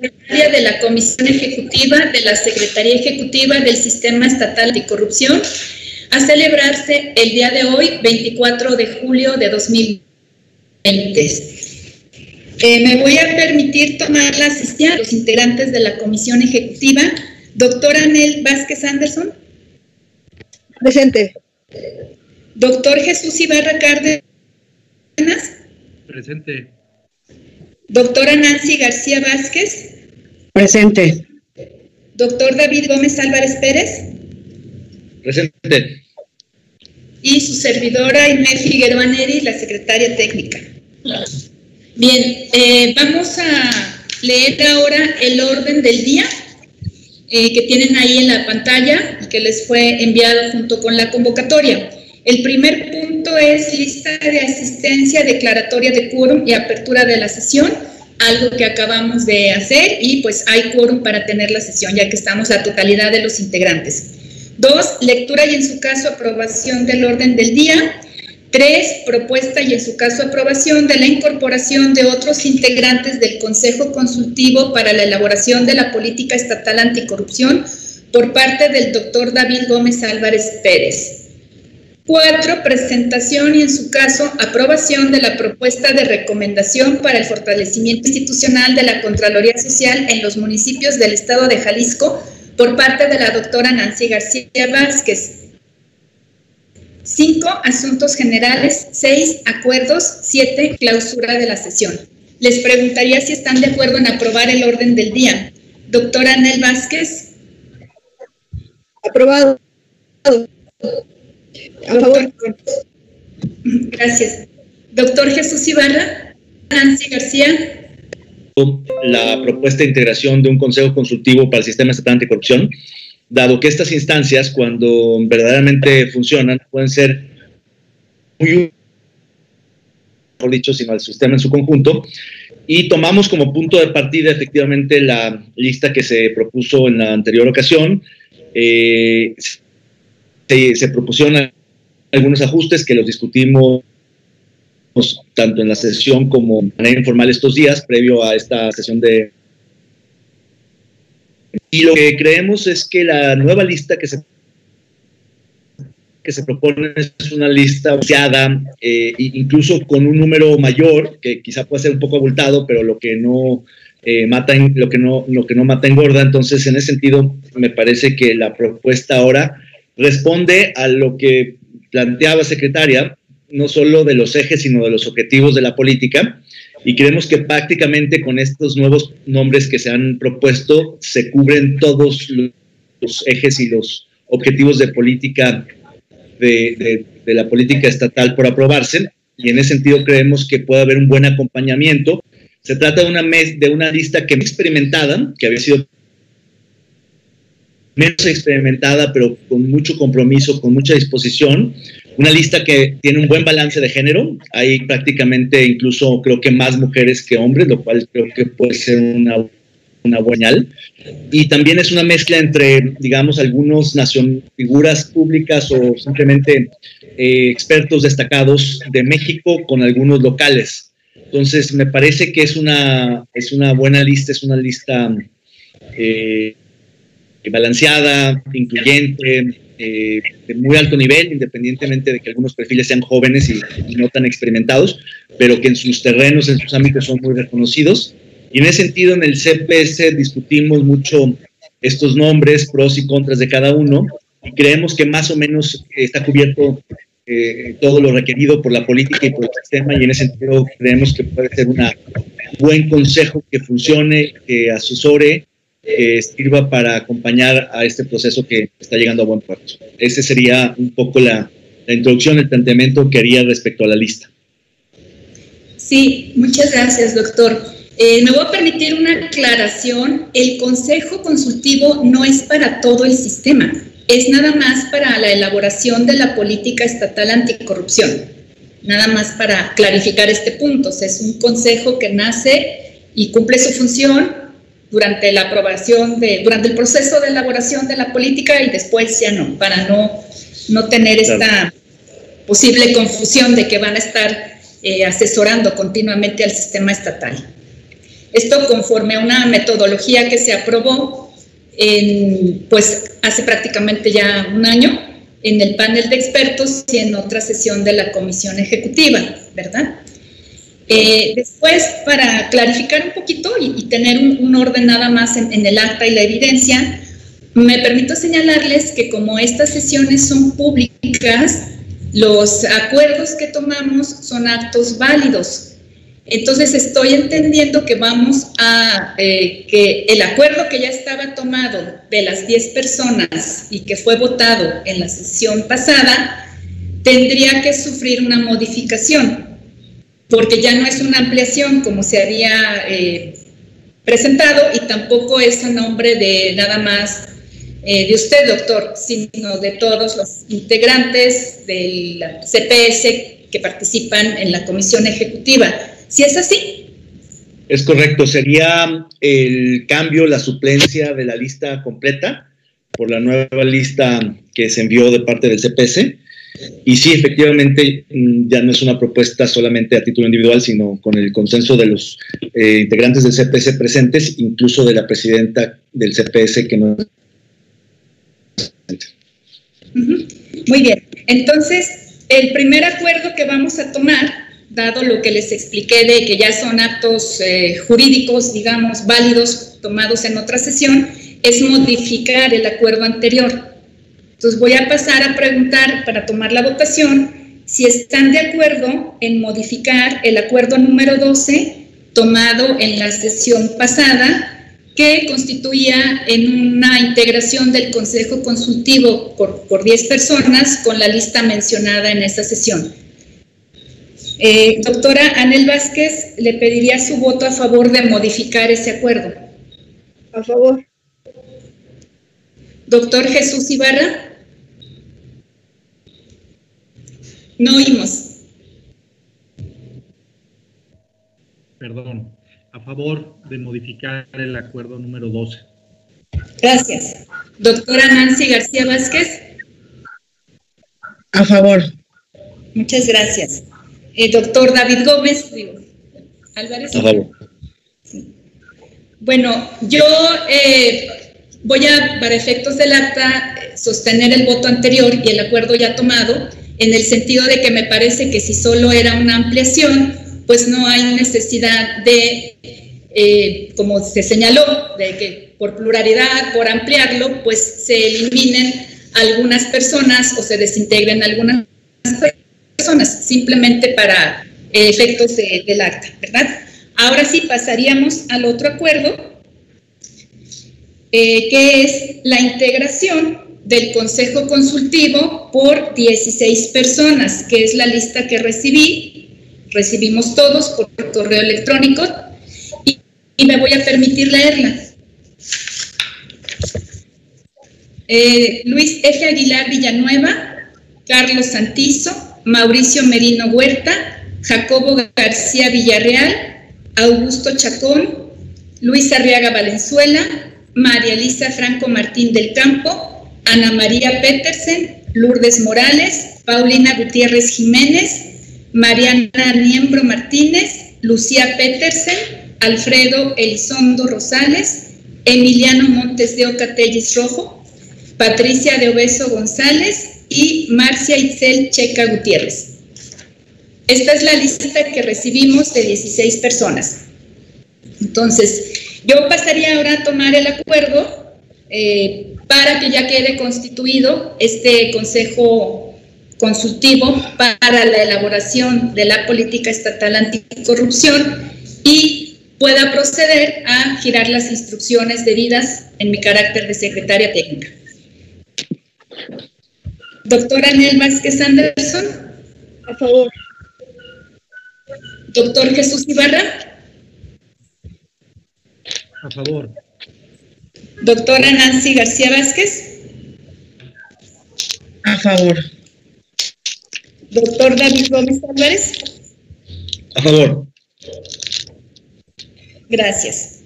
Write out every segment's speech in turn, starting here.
secretaria de la Comisión Ejecutiva de la Secretaría Ejecutiva del Sistema Estatal Anticorrupción, a celebrarse el día de hoy, 24 de julio de 2020. Eh, me voy a permitir tomar la asistencia de los integrantes de la Comisión Ejecutiva. Doctor Anel Vázquez Anderson. Presente. Doctor Jesús Ibarra Cárdenas. Presente. Doctora Nancy García Vázquez. Presente. Doctor David Gómez Álvarez Pérez. Presente. Y su servidora Inés Figueroa Neri, la secretaria técnica. Bien, eh, vamos a leer ahora el orden del día eh, que tienen ahí en la pantalla y que les fue enviado junto con la convocatoria. El primer punto es lista de asistencia, declaratoria de quórum y apertura de la sesión, algo que acabamos de hacer y pues hay quórum para tener la sesión ya que estamos la totalidad de los integrantes. Dos, lectura y en su caso aprobación del orden del día. Tres, propuesta y en su caso aprobación de la incorporación de otros integrantes del Consejo Consultivo para la elaboración de la política estatal anticorrupción por parte del doctor David Gómez Álvarez Pérez. Cuatro, presentación y en su caso aprobación de la propuesta de recomendación para el fortalecimiento institucional de la Contraloría Social en los municipios del estado de Jalisco por parte de la doctora Nancy García Vázquez. Cinco, asuntos generales. Seis, acuerdos. Siete, clausura de la sesión. Les preguntaría si están de acuerdo en aprobar el orden del día. Doctora Anel Vázquez. Aprobado. Gracias. Doctor Jesús Ibarra, Nancy García. La propuesta de integración de un consejo consultivo para el sistema estatal anticorrupción, dado que estas instancias, cuando verdaderamente funcionan, pueden ser muy mejor dicho, sino al sistema en su conjunto. Y tomamos como punto de partida efectivamente la lista que se propuso en la anterior ocasión. Eh, se, se propusieron algunos ajustes que los discutimos tanto en la sesión como de manera informal estos días, previo a esta sesión de... Y lo que creemos es que la nueva lista que se, que se propone es una lista vaciada, eh, incluso con un número mayor, que quizá puede ser un poco abultado, pero lo que no... Eh, mata lo que no lo que no mata engorda. Entonces en ese sentido me parece que la propuesta ahora responde a lo que planteaba secretaria, no solo de los ejes, sino de los objetivos de la política. Y creemos que prácticamente con estos nuevos nombres que se han propuesto se cubren todos los ejes y los objetivos de política de, de, la política estatal por aprobarse. Y en ese sentido creemos que puede haber un buen acompañamiento. Se trata de una, mes, de una lista que experimentada, que había sido menos experimentada, pero con mucho compromiso, con mucha disposición. Una lista que tiene un buen balance de género. Hay prácticamente incluso creo que más mujeres que hombres, lo cual creo que puede ser una, una buena Y también es una mezcla entre, digamos, algunos nación, figuras públicas o simplemente eh, expertos destacados de México con algunos locales. Entonces, me parece que es una, es una buena lista, es una lista eh, balanceada, incluyente, eh, de muy alto nivel, independientemente de que algunos perfiles sean jóvenes y, no tan experimentados, pero que en sus terrenos, en sus ámbitos son muy reconocidos. Y en ese sentido, en el CPS discutimos mucho estos nombres, pros y contras de cada uno, y creemos que más o menos está cubierto eh, todo lo requerido por la política y por el sistema, y en ese sentido creemos que puede ser un buen consejo que funcione, que asesore que sirva para acompañar a este proceso que está llegando a buen puerto. Ese sería un poco la, la introducción, el planteamiento que haría respecto a la lista. Sí, muchas gracias, doctor. Eh, me voy a permitir una aclaración. El Consejo Consultivo no es para todo el sistema, es nada más para la elaboración de la política estatal anticorrupción. Nada más para clarificar este punto. O sea, es un consejo que nace y cumple su función durante la aprobación de, durante el proceso de elaboración de la política y después ya no, para no, no tener esta posible confusión de que van a estar eh, asesorando continuamente al sistema estatal. Esto conforme a una metodología que se aprobó en, pues hace prácticamente ya un año en el panel de expertos y en otra sesión de la comisión ejecutiva, ¿verdad? Eh, después, para clarificar un poquito y, tener un, orden nada más en, en el acta y la evidencia, me permito señalarles que como estas sesiones son públicas, los acuerdos que tomamos son actos válidos. Entonces estoy entendiendo que vamos a, eh, que el acuerdo que ya estaba tomado de las 10 personas y que fue votado en la sesión pasada, tendría que sufrir una modificación, porque ya no es una ampliación como se había eh, presentado y tampoco es a nombre de nada más eh, de usted, doctor, sino de todos los integrantes del CPS que participan en la comisión ejecutiva. ¿Si es así? Es correcto, sería el cambio, la suplencia de la lista completa por la nueva lista que se envió de parte del CPS. Y sí, efectivamente, mm, ya no es una propuesta solamente a título individual, sino con el consenso de los eh, integrantes del CPS presentes, incluso de la presidenta del CPS que no muy bien, entonces el primer acuerdo que vamos a tomar, dado lo que les expliqué de que ya son actos eh, jurídicos, digamos, válidos, tomados en otra sesión, es modificar el acuerdo anterior. Entonces voy a pasar a preguntar para tomar la votación si están de acuerdo en modificar el acuerdo número 12 tomado en la sesión pasada que constituía en una integración del Consejo Consultivo por, 10 personas con la lista mencionada en esta sesión. Eh, doctora Anel Vázquez, le pediría su voto a favor de modificar ese acuerdo. A favor. Doctor Jesús Ibarra. No oímos. Perdón a favor de modificar el acuerdo número 12. Gracias. Doctora Nancy García Vázquez. A favor. Muchas gracias. Eh, doctor David Gómez. Álvarez. A favor. Bueno, yo eh, voy a, para efectos del acta, sostener el voto anterior y el acuerdo ya tomado, en el sentido de que me parece que si solo era una ampliación, pues no hay necesidad de, eh, como se señaló, de que por pluralidad, por ampliarlo, pues se eliminen algunas personas o se desintegren algunas personas, simplemente para efectos del acta, ¿verdad? Ahora sí pasaríamos al otro acuerdo, eh, que es la integración del Consejo Consultivo por 16 personas, que es la lista que recibí recibimos todos por correo electrónico y, me voy a permitir leerla. Eh, Luis F. Aguilar Villanueva, Carlos Santizo, Mauricio Merino Huerta, Jacobo García Villarreal, Augusto Chacón, Luis Arriaga Valenzuela, María Elisa Franco Martín del Campo, Ana María Petersen, Lourdes Morales, Paulina Gutiérrez Jiménez, Mariana Niembro Martínez, Lucía Petersen, Alfredo Elizondo Rosales, Emiliano Montes de Oca Rojo, Patricia de Obeso González y Marcia Itzel Checa Gutiérrez. Esta es la lista que recibimos de 16 personas. Entonces, yo pasaría ahora a tomar el acuerdo eh, para que ya quede constituido este Consejo consultivo para la elaboración de la política estatal anticorrupción y pueda proceder a girar las instrucciones debidas en mi carácter de secretaria técnica. Doctora Nel Vázquez Anderson. A favor. Doctor Jesús Ibarra. A favor. Doctora Nancy García Vázquez. A favor. Doctor David Gómez Álvarez. A favor. Gracias.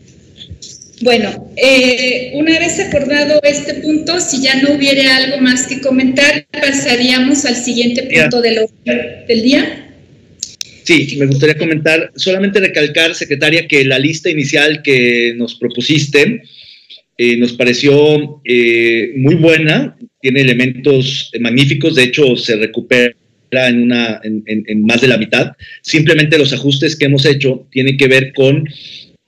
Bueno, eh, una vez acordado este punto, si ya no hubiera algo más que comentar, pasaríamos al siguiente punto del, del día. Sí, me gustaría comentar, solamente recalcar, secretaria, que la lista inicial que nos propusiste eh, nos pareció eh, muy buena, tiene elementos magníficos, de hecho se recupera en, una, en, más de la mitad. Simplemente los ajustes que hemos hecho tienen que ver con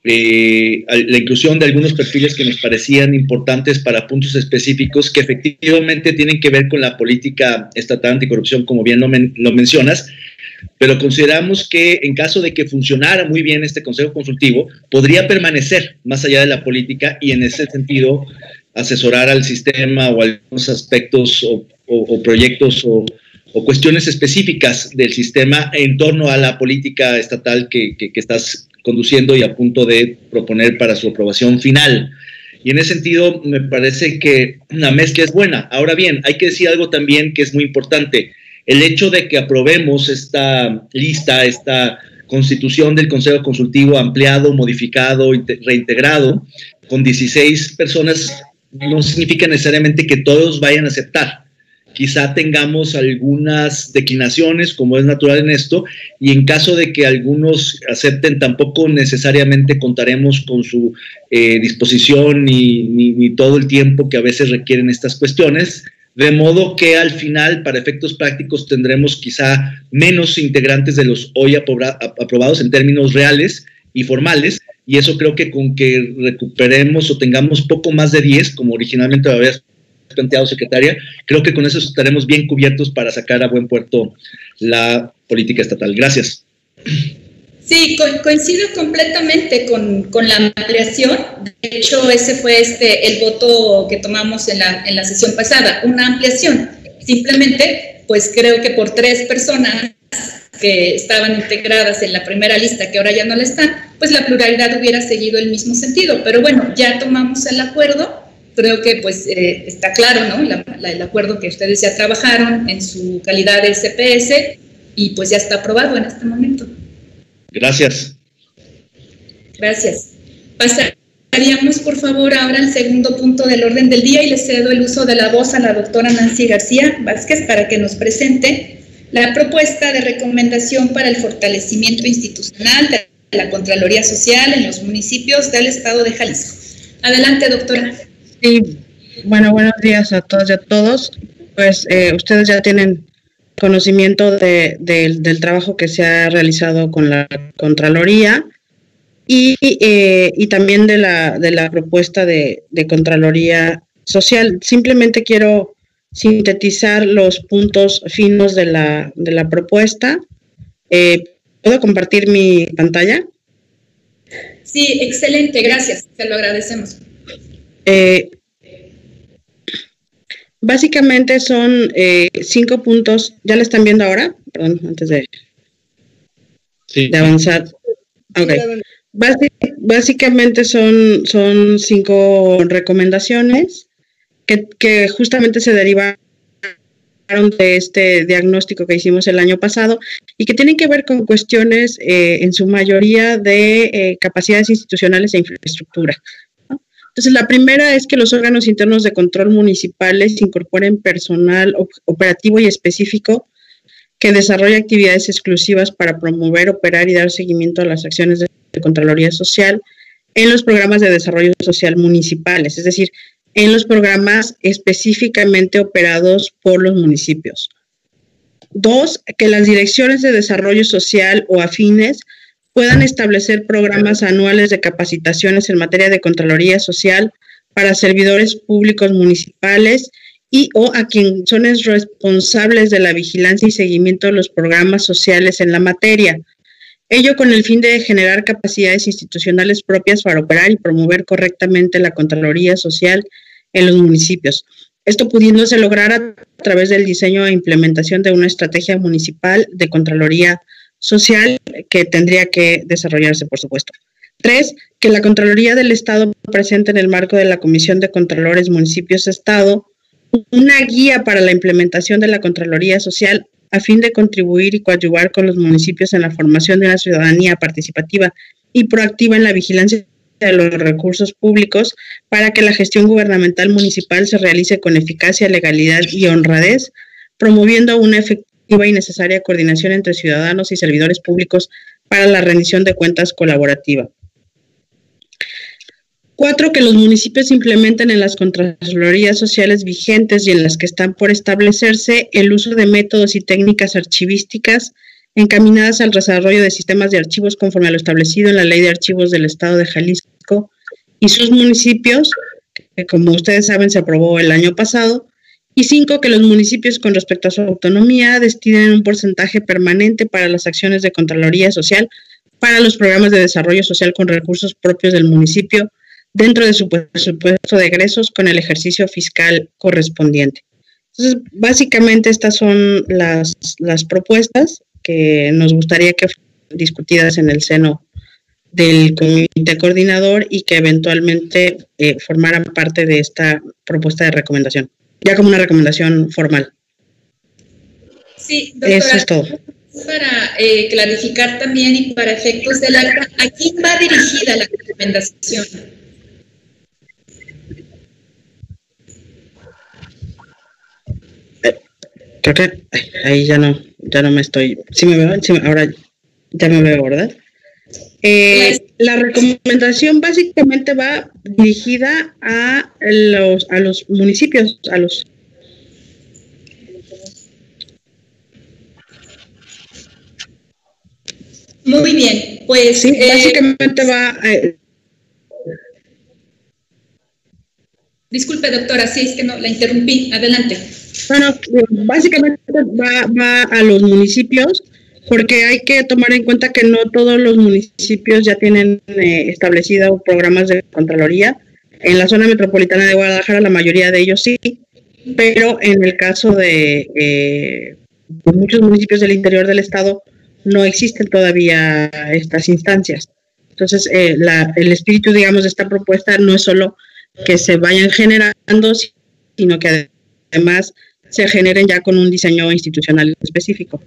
eh, la inclusión de algunos perfiles que nos parecían importantes para puntos específicos que efectivamente tienen que ver con la política estatal anticorrupción, como bien lo, lo mencionas, pero consideramos que en caso de que funcionara muy bien este Consejo Consultivo, podría permanecer más allá de la política y en ese sentido asesorar al sistema o algunos aspectos o, proyectos o, cuestiones específicas del sistema en torno a la política estatal que, que, estás conduciendo y a punto de proponer para su aprobación final. Y en ese sentido, me parece que la mezcla es buena. Ahora bien, hay que decir algo también que es muy importante el hecho de que aprobemos esta lista, esta constitución del Consejo Consultivo ampliado, modificado, reintegrado, con 16 personas, no significa necesariamente que todos vayan a aceptar. Quizá tengamos algunas declinaciones, como es natural en esto, y en caso de que algunos acepten, tampoco necesariamente contaremos con su eh, disposición ni, ni todo el tiempo que a veces requieren estas cuestiones de modo que al final, para efectos prácticos, tendremos quizá menos integrantes de los hoy aprobados en términos reales y formales, y eso creo que con que recuperemos o tengamos poco más de 10, como originalmente lo había planteado secretaria, creo que con eso estaremos bien cubiertos para sacar a buen puerto la política estatal. Gracias. Sí, coincido completamente con, la ampliación. De hecho, ese fue este, el voto que tomamos en la, en la sesión pasada, una ampliación. Simplemente, pues creo que por tres personas que estaban integradas en la primera lista, que ahora ya no la están, pues la pluralidad hubiera seguido el mismo sentido. Pero bueno, ya tomamos el acuerdo. Creo que pues eh, está claro, ¿no? el acuerdo que ustedes ya trabajaron en su calidad de CPS y pues ya está aprobado en este momento. Gracias. Gracias. Pasaríamos, por favor, ahora al segundo punto del orden del día y le cedo el uso de la voz a la doctora Nancy García Vázquez para que nos presente la propuesta de recomendación para el fortalecimiento institucional de la Contraloría Social en los municipios del Estado de Jalisco. Adelante, doctora. Sí, bueno, buenos días a todas y a todos. Pues eh, ustedes ya tienen conocimiento de, del trabajo que se ha realizado con la Contraloría y, eh, y también de la, de la propuesta de, de, Contraloría Social. Simplemente quiero sintetizar los puntos finos de la, de la propuesta. Eh, ¿Puedo compartir mi pantalla? Sí, excelente, gracias, te lo agradecemos. Eh, Básicamente son eh, cinco puntos. ¿Ya lo están viendo ahora? Perdón, antes de, de avanzar. Okay. básicamente son, son cinco recomendaciones que, justamente se derivaron de este diagnóstico que hicimos el año pasado y que tienen que ver con cuestiones eh, en su mayoría de eh, capacidades institucionales e infraestructura. Entonces, la primera es que los órganos internos de control municipales incorporen personal operativo y específico que desarrolle actividades exclusivas para promover, operar y dar seguimiento a las acciones de, Contraloría Social en los programas de desarrollo social municipales, es decir, en los programas específicamente operados por los municipios. Dos, que las direcciones de desarrollo social o afines puedan establecer programas anuales de capacitaciones en materia de Contraloría Social para servidores públicos municipales y o a quienes son responsables de la vigilancia y seguimiento de los programas sociales en la materia. Ello con el fin de generar capacidades institucionales propias para operar y promover correctamente la Contraloría Social en los municipios. Esto pudiéndose lograr a través del diseño e implementación de una estrategia municipal de Contraloría social que tendría que desarrollarse, por supuesto. Tres, que la Contraloría del Estado presente en el marco de la Comisión de Contralores Municipios-Estado una guía para la implementación de la Contraloría Social a fin de contribuir y coadyuvar con los municipios en la formación de una ciudadanía participativa y proactiva en la vigilancia de los recursos públicos para que la gestión gubernamental municipal se realice con eficacia, legalidad y honradez, promoviendo una y necesaria coordinación entre ciudadanos y servidores públicos para la rendición de cuentas colaborativa. Cuatro, que los municipios implementen en las contralorías sociales vigentes y en las que están por establecerse el uso de métodos y técnicas archivísticas encaminadas al desarrollo de sistemas de archivos conforme a lo establecido en la Ley de Archivos del Estado de Jalisco y sus municipios, que como ustedes saben se aprobó el año pasado, y cinco, que los municipios con respecto a su autonomía destinen un porcentaje permanente para las acciones de Contraloría Social para los programas de desarrollo social con recursos propios del municipio dentro de su presupuesto de egresos con el ejercicio fiscal correspondiente. Entonces, básicamente estas son las, las propuestas que nos gustaría que fueran discutidas en el seno del comité coordinador y que eventualmente eh, formaran parte de esta propuesta de recomendación, ya como una recomendación formal. Sí, doctora, Eso es todo. Para eh, clarificar también y para efectos del acta, ¿a quién va dirigida la recomendación? Creo que ahí ya no, ya no me estoy. Sí me veo, ahora ya me veo, ¿verdad? Eh, la recomendación básicamente va dirigida a los, a los municipios, a los Muy bien, pues. Sí, eh, básicamente va. Eh, disculpe, doctora, sí, es que no, la interrumpí. Adelante. Bueno, básicamente va, a los municipios porque hay que tomar en cuenta que no todos los municipios ya tienen eh, establecidos programas de Contraloría. En la zona metropolitana de Guadalajara la mayoría de ellos sí, pero en el caso de, eh, muchos municipios del interior del estado no existen todavía estas instancias. Entonces, eh, el espíritu, digamos, de esta propuesta no es solo que se vayan generando, sino que además se generen ya con un diseño institucional específico.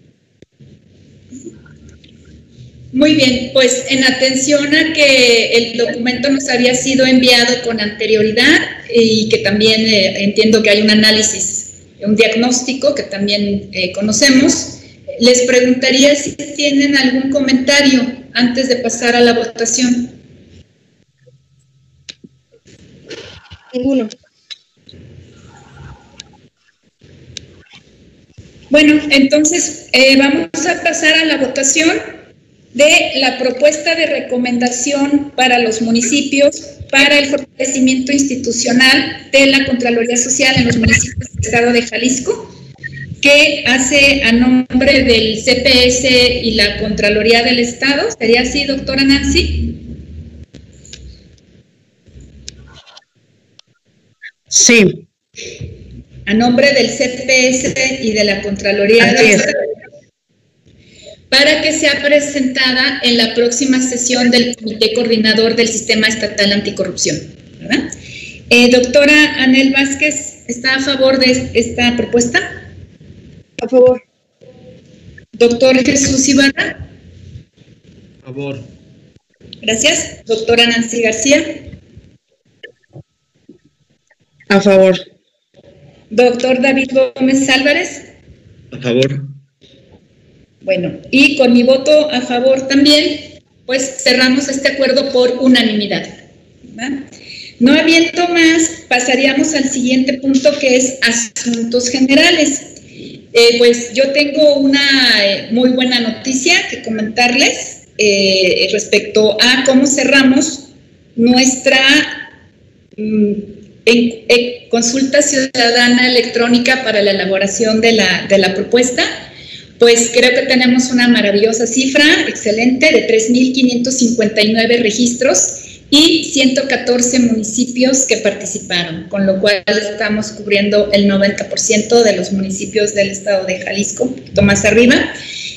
Muy bien, pues en atención a que el documento nos había sido enviado con anterioridad y que también eh, entiendo que hay un análisis, un diagnóstico que también eh, conocemos, les preguntaría si tienen algún comentario antes de pasar a la votación. Ninguno. Bueno, entonces eh, vamos a pasar a la votación de la propuesta de recomendación para los municipios para el fortalecimiento institucional de la Contraloría Social en los municipios del Estado de Jalisco, que hace a nombre del CPS y la Contraloría del Estado. ¿Sería así, doctora Nancy? Sí a nombre del CPS y de la Contraloría para que sea presentada en la próxima sesión del Comité Coordinador del Sistema Estatal Anticorrupción. Eh, doctora Anel Vázquez, ¿está a favor de esta propuesta? A favor. Doctor Jesús Ibarra. A favor. Gracias. Doctora Nancy García. A favor. Doctor David Gómez Álvarez. A favor. Bueno, y con mi voto a favor también, pues cerramos este acuerdo por unanimidad. No habiendo más, pasaríamos al siguiente punto que es asuntos generales. Eh, pues yo tengo una eh, muy buena noticia que comentarles eh, respecto a cómo cerramos nuestra mm, consulta ciudadana electrónica para la elaboración de la, de la propuesta, pues creo que tenemos una maravillosa cifra, excelente, de 3.559 registros y 114 municipios que participaron, con lo cual estamos cubriendo el 90% de los municipios del estado de Jalisco, un poquito más arriba.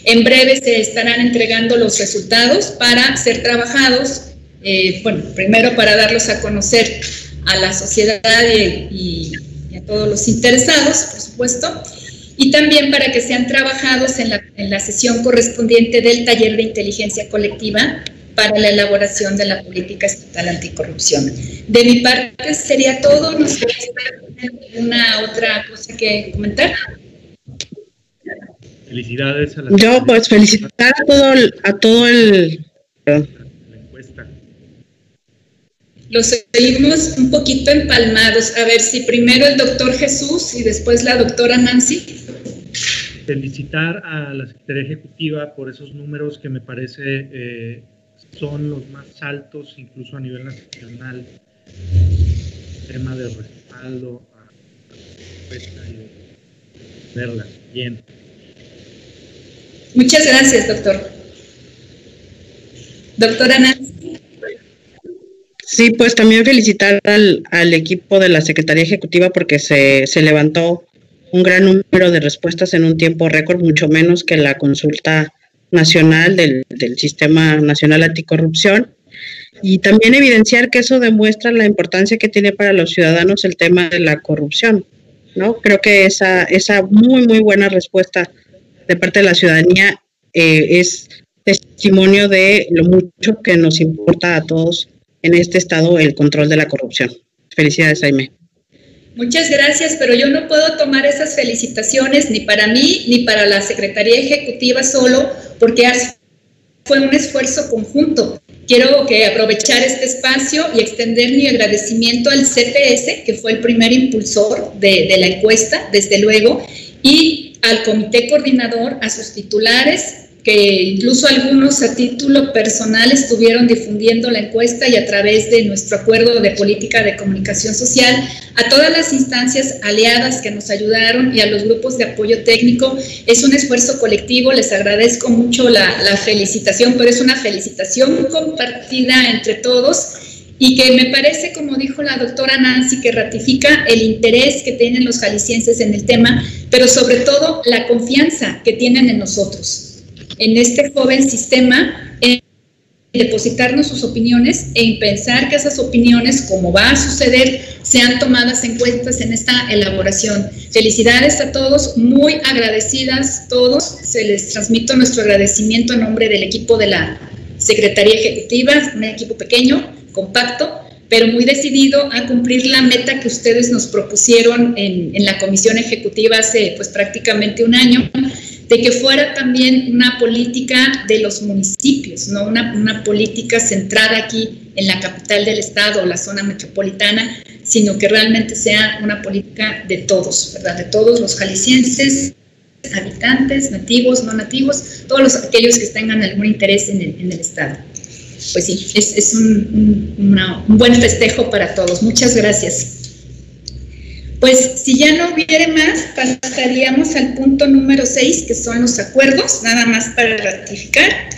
En breve se estarán entregando los resultados para ser trabajados, eh, bueno, primero para darlos a conocer a la sociedad y, a todos los interesados, por supuesto, y también para que sean trabajados en la, en la sesión correspondiente del taller de inteligencia colectiva para la elaboración de la política estatal anticorrupción. De mi parte sería todo. ¿No sé una otra cosa que comentar? Felicidades a la Yo, pues, felicitar a todo el. A todo el la encuesta. Los seguimos un poquito empalmados. A ver si primero el doctor Jesús y después la doctora Nancy. Felicitar a la Secretaría Ejecutiva por esos números que me parece eh, son los más altos, incluso a nivel nacional. Tema de respaldo a y de verla bien. Muchas gracias, doctor. Doctora Nancy. Sí, pues también felicitar al, al equipo de la Secretaría Ejecutiva porque se, se levantó un gran número de respuestas en un tiempo récord, mucho menos que la consulta nacional del, del Sistema Nacional Anticorrupción. Y también evidenciar que eso demuestra la importancia que tiene para los ciudadanos el tema de la corrupción. ¿no? Creo que esa, esa muy, muy buena respuesta de parte de la ciudadanía eh, es testimonio de lo mucho que nos importa a todos en este estado el control de la corrupción. Felicidades, Jaime. Muchas gracias, pero yo no puedo tomar esas felicitaciones ni para mí ni para la Secretaría Ejecutiva solo, porque fue un esfuerzo conjunto. Quiero que aprovechar este espacio y extender mi agradecimiento al CPS, que fue el primer impulsor de, de la encuesta, desde luego, y al comité coordinador, a sus titulares, que incluso algunos a título personal estuvieron difundiendo la encuesta y a través de nuestro acuerdo de política de comunicación social, a todas las instancias aliadas que nos ayudaron y a los grupos de apoyo técnico. Es un esfuerzo colectivo, les agradezco mucho la, la felicitación, pero es una felicitación compartida entre todos y que me parece, como dijo la doctora Nancy, que ratifica el interés que tienen los jaliscienses en el tema, pero sobre todo la confianza que tienen en nosotros en este joven sistema en depositarnos sus opiniones en pensar que esas opiniones, como va a suceder, sean tomadas en cuenta en esta elaboración. Felicidades a todos, muy agradecidas todos. Se les transmito nuestro agradecimiento en nombre del equipo de la Secretaría Ejecutiva, un equipo pequeño, compacto, pero muy decidido a cumplir la meta que ustedes nos propusieron en, en la Comisión Ejecutiva hace pues prácticamente un año, de que fuera también una política de los municipios, no una, una, política centrada aquí en la capital del estado o la zona metropolitana, sino que realmente sea una política de todos, ¿verdad? De todos los jaliscienses, habitantes, nativos, no nativos, todos los, aquellos que tengan algún interés en el, en el estado. Pues sí, es, es un, un, una, un buen festejo para todos. Muchas gracias. Pues si ya no hubiere más, pasaríamos al punto número 6, que son los acuerdos, nada más para ratificar.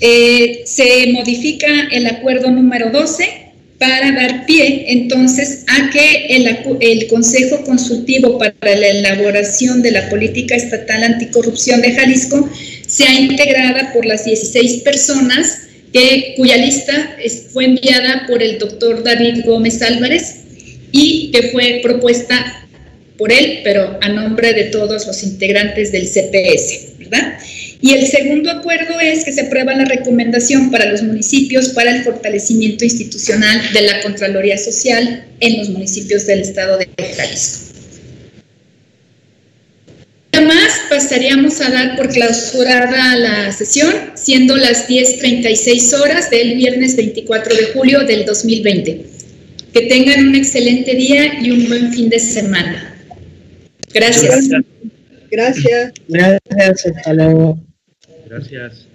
Eh, se modifica el acuerdo número 12 para dar pie entonces a que el, Consejo Consultivo para la elaboración de la política estatal anticorrupción de Jalisco sea integrada por las 16 personas que, cuya lista fue enviada por el doctor David Gómez Álvarez, y que fue propuesta por él, pero a nombre de todos los integrantes del CPS, ¿verdad? Y el segundo acuerdo es que se aprueba la recomendación para los municipios para el fortalecimiento institucional de la Contraloría Social en los municipios del estado de Jalisco. Además, pasaríamos a dar por clausurada la sesión, siendo las 10.36 horas del viernes 24 de julio del 2020. Que tengan un excelente día y un buen fin de semana. Gracias. Gracias. Gracias. Hasta luego. Gracias.